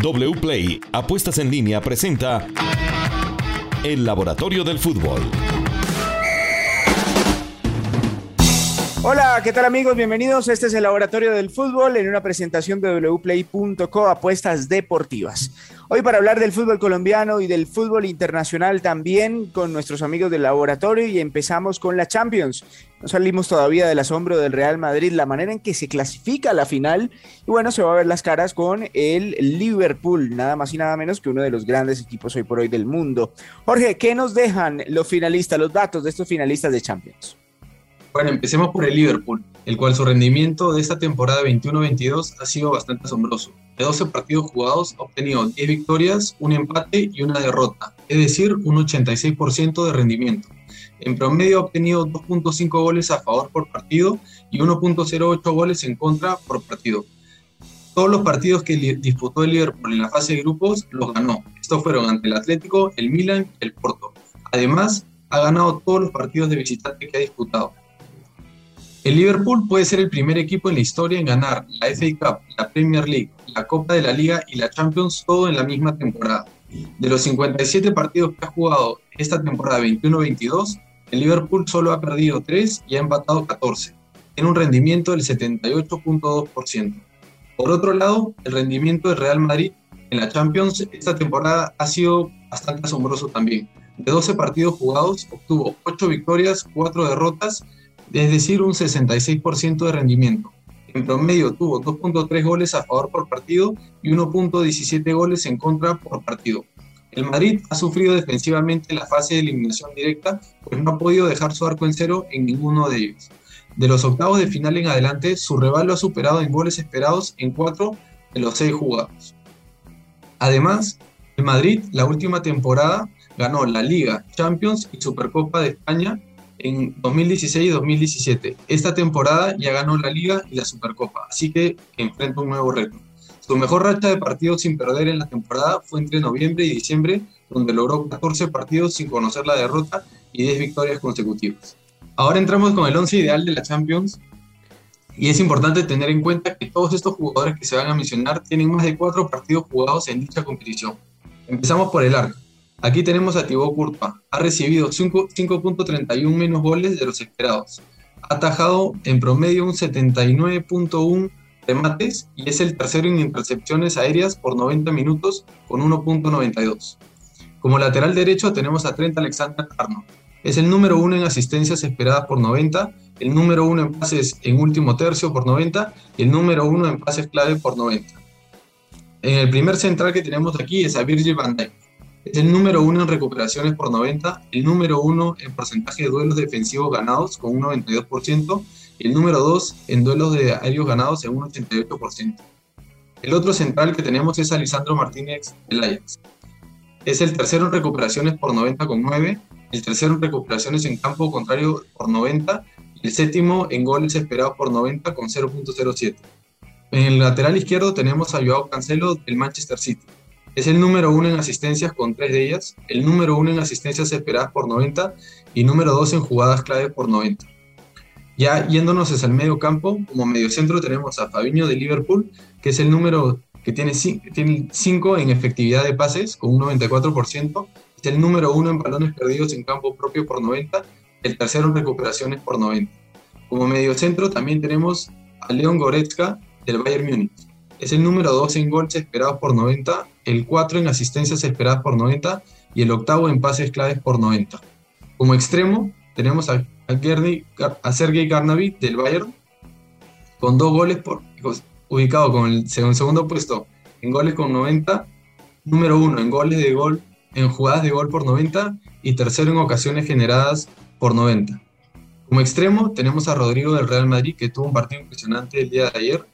WPLAY Apuestas en línea presenta El Laboratorio del Fútbol. Hola, ¿qué tal amigos? Bienvenidos. Este es el Laboratorio del Fútbol en una presentación de wplay.co Apuestas Deportivas. Hoy para hablar del fútbol colombiano y del fútbol internacional también con nuestros amigos del laboratorio y empezamos con la Champions. No salimos todavía del asombro del Real Madrid, la manera en que se clasifica la final y bueno, se va a ver las caras con el Liverpool, nada más y nada menos que uno de los grandes equipos hoy por hoy del mundo. Jorge, ¿qué nos dejan los finalistas, los datos de estos finalistas de Champions? Bueno, empecemos por el Liverpool, el cual su rendimiento de esta temporada 21-22 ha sido bastante asombroso. De 12 partidos jugados ha obtenido 10 victorias, un empate y una derrota, es decir, un 86% de rendimiento. En promedio ha obtenido 2.5 goles a favor por partido y 1.08 goles en contra por partido. Todos los partidos que disputó el Liverpool en la fase de grupos los ganó. Estos fueron ante el Atlético, el Milan y el Porto. Además, ha ganado todos los partidos de visitante que ha disputado. El Liverpool puede ser el primer equipo en la historia en ganar la FA Cup, la Premier League, la Copa de la Liga y la Champions todo en la misma temporada. De los 57 partidos que ha jugado esta temporada 21-22, el Liverpool solo ha perdido 3 y ha empatado 14. Tiene un rendimiento del 78.2%. Por otro lado, el rendimiento del Real Madrid en la Champions esta temporada ha sido bastante asombroso también. De 12 partidos jugados, obtuvo 8 victorias, 4 derrotas es decir, un 66% de rendimiento. En promedio tuvo 2.3 goles a favor por partido y 1.17 goles en contra por partido. El Madrid ha sufrido defensivamente la fase de eliminación directa, pues no ha podido dejar su arco en cero en ninguno de ellos. De los octavos de final en adelante, su rival lo ha superado en goles esperados en 4 de los 6 jugados. Además, el Madrid la última temporada ganó la Liga, Champions y Supercopa de España en 2016 y 2017. Esta temporada ya ganó la Liga y la Supercopa, así que enfrenta un nuevo reto. Su mejor racha de partidos sin perder en la temporada fue entre noviembre y diciembre, donde logró 14 partidos sin conocer la derrota y 10 victorias consecutivas. Ahora entramos con el 11 ideal de la Champions y es importante tener en cuenta que todos estos jugadores que se van a mencionar tienen más de 4 partidos jugados en dicha competición. Empezamos por el arco. Aquí tenemos a Thibaut Courtois. Ha recibido 5.31 menos goles de los esperados. Ha atajado en promedio un 79.1 remates y es el tercero en intercepciones aéreas por 90 minutos con 1.92. Como lateral derecho tenemos a Trent Alexander-Arnold. Es el número uno en asistencias esperadas por 90, el número uno en pases en último tercio por 90 y el número uno en pases clave por 90. En el primer central que tenemos aquí es a Virgil van Dijk es el número uno en recuperaciones por 90, el número uno en porcentaje de duelos defensivos ganados con un 92% y el número dos en duelos de aéreos ganados en un 88%. El otro central que tenemos es Alisandro Martínez del Ajax. Es el tercero en recuperaciones por 90 con 9, el tercero en recuperaciones en campo contrario por 90 y el séptimo en goles esperados por 90 con 0.07. En el lateral izquierdo tenemos a Joao Cancelo del Manchester City. Es el número uno en asistencias con tres de ellas, el número uno en asistencias esperadas por 90 y número dos en jugadas clave por 90. Ya yéndonos hacia el medio campo, como medio centro tenemos a Fabinho de Liverpool, que es el número que tiene 5 en efectividad de pases con un 94%, es el número uno en balones perdidos en campo propio por 90, el tercero en recuperaciones por 90. Como medio centro también tenemos a Leon Goretzka del Bayern Múnich es el número 2 en goles esperados por 90, el 4 en asistencias esperadas por 90 y el octavo en pases claves por 90. Como extremo tenemos a, a, Sergei Garnavi del Bayern con dos goles por, ubicado con el segundo puesto en goles con 90, número 1 en goles de gol en jugadas de gol por 90 y tercero en ocasiones generadas por 90. Como extremo tenemos a Rodrigo del Real Madrid que tuvo un partido impresionante el día de ayer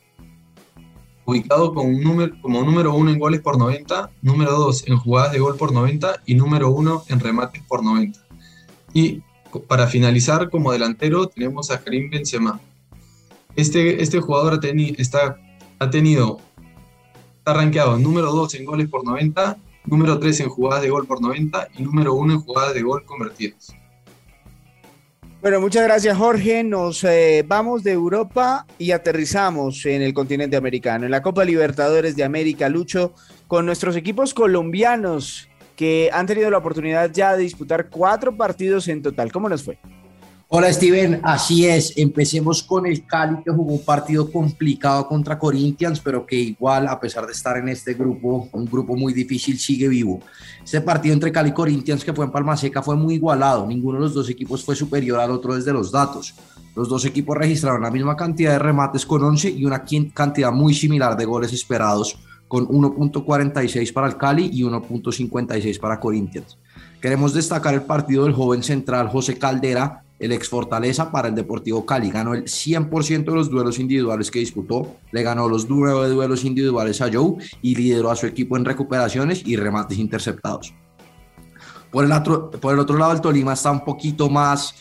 ubicado con número, como número uno en goles por 90, número 2 en jugadas de gol por 90 y número 1 en remates por 90. Y para finalizar como delantero tenemos a Karim Benzema. Este, este jugador ha, está, ha tenido, está rankeado número 2 en goles por 90, número 3 en jugadas de gol por 90 y número 1 en jugadas de gol convertidas. Bueno, muchas gracias Jorge. Nos eh, vamos de Europa y aterrizamos en el continente americano, en la Copa Libertadores de América, Lucho, con nuestros equipos colombianos que han tenido la oportunidad ya de disputar cuatro partidos en total. ¿Cómo nos fue? Hola Steven, así es, empecemos con el Cali que jugó un partido complicado contra Corinthians, pero que igual a pesar de estar en este grupo, un grupo muy difícil, sigue vivo. Este partido entre Cali y Corinthians que fue en Palma Seca fue muy igualado, ninguno de los dos equipos fue superior al otro desde los datos. Los dos equipos registraron la misma cantidad de remates con 11 y una cantidad muy similar de goles esperados con 1.46 para el Cali y 1.56 para Corinthians. Queremos destacar el partido del joven central José Caldera, el ex Fortaleza para el Deportivo Cali. Ganó el 100% de los duelos individuales que disputó, le ganó los nueve duelos individuales a Joe y lideró a su equipo en recuperaciones y remates interceptados. Por el otro, por el otro lado, el Tolima está un poquito más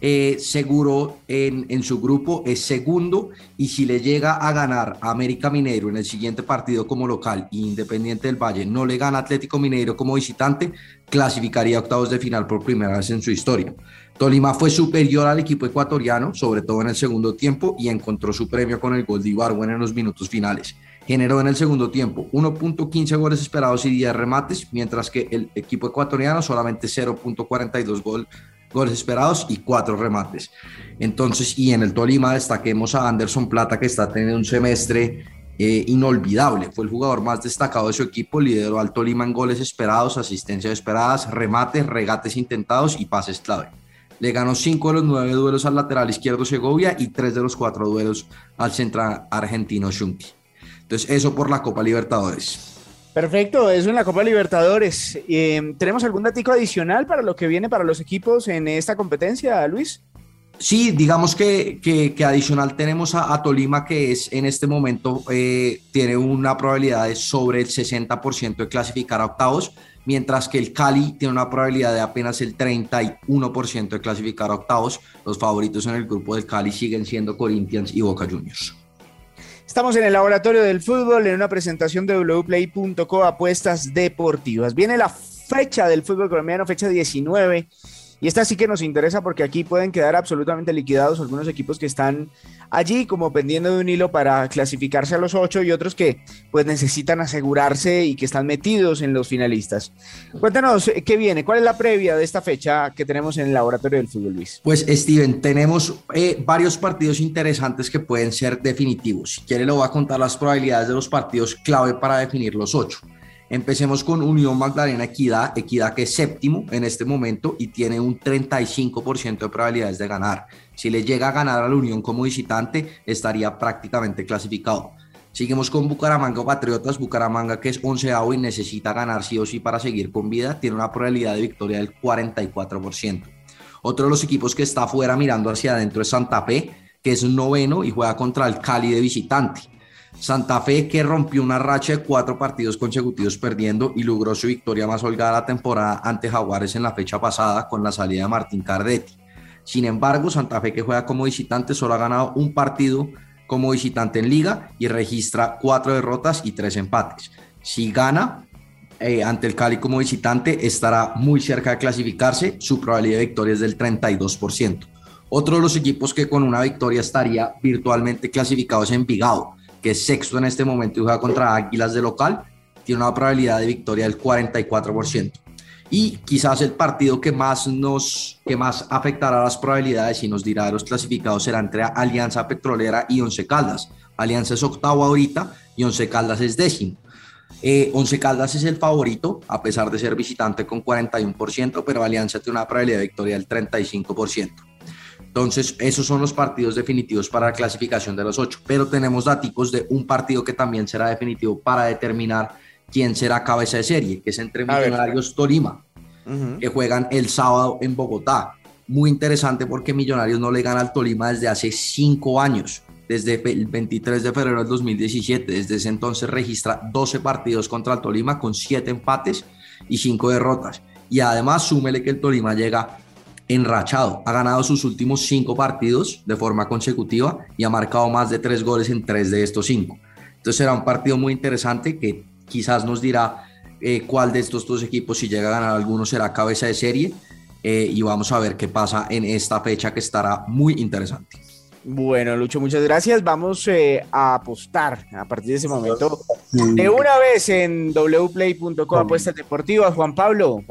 eh, seguro en, en, su grupo, es segundo y si le llega a ganar a América Mineiro en el siguiente partido como local e Independiente del Valle no le gana Atlético Mineiro como visitante, clasificaría octavos de final por primera vez en su historia. Tolima fue superior al equipo ecuatoriano, sobre todo en el segundo tiempo, y encontró su premio con el gol de Ibarwen en los minutos finales. Generó en el segundo tiempo 1.15 goles esperados y 10 remates, mientras que el equipo ecuatoriano solamente 0.42 goles goles esperados y cuatro remates. Entonces, y en el Tolima destaquemos a Anderson Plata, que está teniendo un semestre eh, inolvidable. Fue el jugador más destacado de su equipo, lideró al Tolima en goles esperados, asistencias esperadas, remates, regates intentados y pases clave. Le ganó cinco de los nueve duelos al lateral izquierdo Segovia y tres de los cuatro duelos al central argentino Shunki. Entonces, eso por la Copa Libertadores. Perfecto, eso en la Copa Libertadores. Eh, ¿Tenemos algún dato adicional para lo que viene para los equipos en esta competencia, Luis? Sí, digamos que, que, adicional tenemos a, Tolima que es en este momento eh, tiene una probabilidad de sobre el 60% de clasificar a octavos, mientras que el Cali tiene una probabilidad de apenas el 31% de clasificar a octavos. Los favoritos en el grupo del Cali siguen siendo Corinthians y Boca Juniors. Estamos en el laboratorio del fútbol en una presentación de wplay.co apuestas deportivas. Viene la fecha del fútbol colombiano, fecha 19 y esta sí que nos interesa porque aquí pueden quedar absolutamente liquidados algunos equipos que están allí como pendiendo de un hilo para clasificarse a los ocho y otros que pues necesitan asegurarse y que están metidos en los finalistas. Cuéntanos qué viene, cuál es la previa de esta fecha que tenemos en el laboratorio del fútbol, Luis. Pues Steven, tenemos eh, varios partidos interesantes que pueden ser definitivos. Si quiere, le voy a contar las probabilidades de los partidos clave para definir los ocho. Empecemos con Unión Magdalena Equidad, Equidad que es séptimo en este momento y tiene un 35% de probabilidades de ganar. Si le llega a ganar a la Unión como visitante, estaría prácticamente clasificado. Seguimos con Bucaramanga Patriotas, Bucaramanga que es onceavo y necesita ganar sí o sí para seguir con vida, tiene una probabilidad de victoria del 44%. Otro de los equipos que está afuera mirando hacia adentro es Santa Fe, que es noveno y juega contra el Cali de visitante. Santa Fe que rompió una racha de cuatro partidos consecutivos perdiendo y logró su victoria más holgada la temporada ante Jaguares en la fecha pasada con la salida de Martín Cardetti. Sin embargo, Santa Fe que juega como visitante solo ha ganado un partido como visitante en liga y registra cuatro derrotas y tres empates. Si gana eh, ante el Cali como visitante estará muy cerca de clasificarse, su probabilidad de victoria es del 32%. Otro de los equipos que con una victoria estaría virtualmente clasificado es Envigado que es sexto en este momento y juega contra Águilas de local, tiene una probabilidad de victoria del 44%. Y quizás el partido que más nos que más afectará las probabilidades y nos dirá de los clasificados será entre Alianza Petrolera y Once Caldas. Alianza es octavo ahorita y Once Caldas es décimo. Eh, Once Caldas es el favorito, a pesar de ser visitante con 41%, pero Alianza tiene una probabilidad de victoria del 35%. Entonces, esos son los partidos definitivos para la clasificación de los ocho. Pero tenemos datos de un partido que también será definitivo para determinar quién será cabeza de serie, que es entre Millonarios Tolima, que juegan el sábado en Bogotá. Muy interesante porque Millonarios no le gana al Tolima desde hace cinco años, desde el 23 de febrero del 2017. Desde ese entonces registra 12 partidos contra el Tolima con 7 empates y 5 derrotas. Y además súmele que el Tolima llega enrachado. Ha ganado sus últimos cinco partidos de forma consecutiva y ha marcado más de tres goles en tres de estos cinco. Entonces será un partido muy interesante que quizás nos dirá eh, cuál de estos dos equipos, si llega a ganar alguno, será cabeza de serie. eh, y vamos a ver qué pasa en esta fecha que estará muy interesante. Bueno, Lucho, muchas gracias. Vamos eh, a apostar a partir de ese momento de una vez en wplay.com apuestas deportivas. Juan Pablo.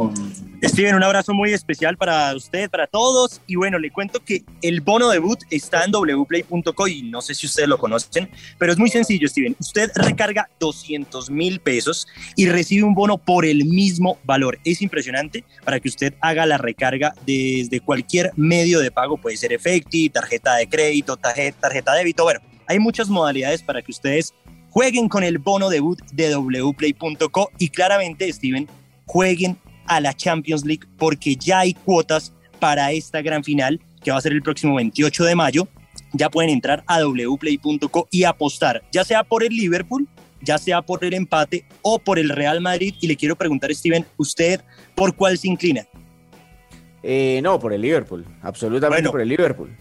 Steven, un abrazo muy especial para usted, para todos. Y bueno, le cuento que el bono debut está en wplay.co y no sé si ustedes lo conocen, pero es muy sencillo, Steven. Usted recarga 200 mil pesos y recibe un bono por el mismo valor. Es impresionante para que usted haga la recarga desde cualquier medio de pago, puede ser Efecti, tarjeta de crédito, tarjeta, tarjeta de débito. Bueno, hay muchas modalidades para que ustedes jueguen con el bono debut de wplay.co y claramente, Steven, jueguen a la Champions League porque ya hay cuotas para esta gran final que va a ser el próximo 28 de mayo. Ya pueden entrar a wplay.co y apostar, ya sea por el Liverpool, ya sea por el empate o por el Real Madrid. Y le quiero preguntar, Steven, ¿usted por cuál se inclina? Eh, no, por el Liverpool, absolutamente por el Liverpool.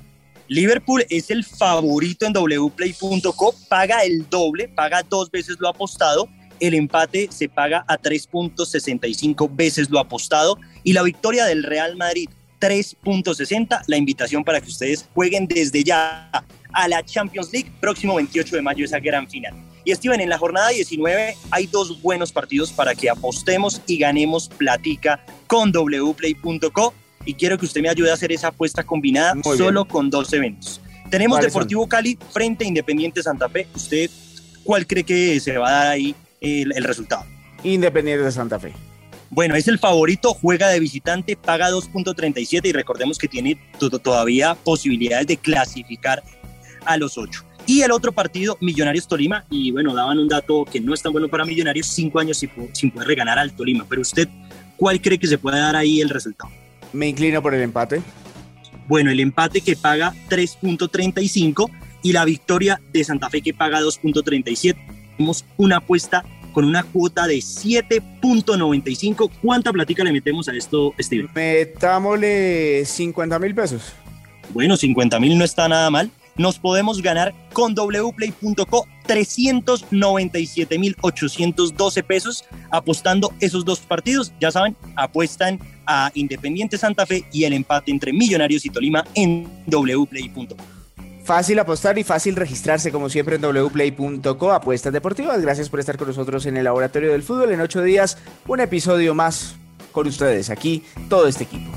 Liverpool es el favorito en wplay.co, paga el doble, paga dos veces lo apostado el empate se paga a 3.65 veces lo apostado y la victoria del Real Madrid 3.60. La invitación para que ustedes jueguen desde ya a la Champions League próximo 28 de mayo esa gran final. Y Steven, en la jornada 19 hay dos buenos partidos para que apostemos y ganemos platica con wplay.co y quiero que usted me ayude a hacer esa apuesta combinada solo con dos eventos. Tenemos Deportivo Cali frente a Independiente Santa Fe. ¿Usted cuál cree que se va a dar ahí el, resultado. Independiente de Santa Fe. Bueno, es el favorito, juega de visitante, paga 2.37 y recordemos que tiene todavía posibilidades de clasificar a los 8. Y el otro partido, Millonarios Tolima, y bueno, daban un dato que no es tan bueno para Millonarios, cinco años sin, sin poder reganar al Tolima. Pero usted, ¿cuál cree que se puede dar ahí el resultado? Me inclino por el empate. Bueno, el empate que paga 3.35 y la victoria de Santa Fe que paga 2.37. Tenemos una apuesta con una cuota de 7.95. ¿Cuánta platica le metemos a esto, Steven? Metámosle 50 mil pesos. Bueno, 50 mil no está nada mal. Nos podemos ganar con wplay.co 397.812 pesos apostando esos dos partidos. Ya saben, apuestan a Independiente Santa Fe y el empate entre Millonarios y Tolima en wplay.co. Fácil apostar y fácil registrarse como siempre en wplay.co, apuestas deportivas. Gracias por estar con nosotros en el Laboratorio del Fútbol. En ocho días, un episodio más con ustedes. Aquí todo este equipo.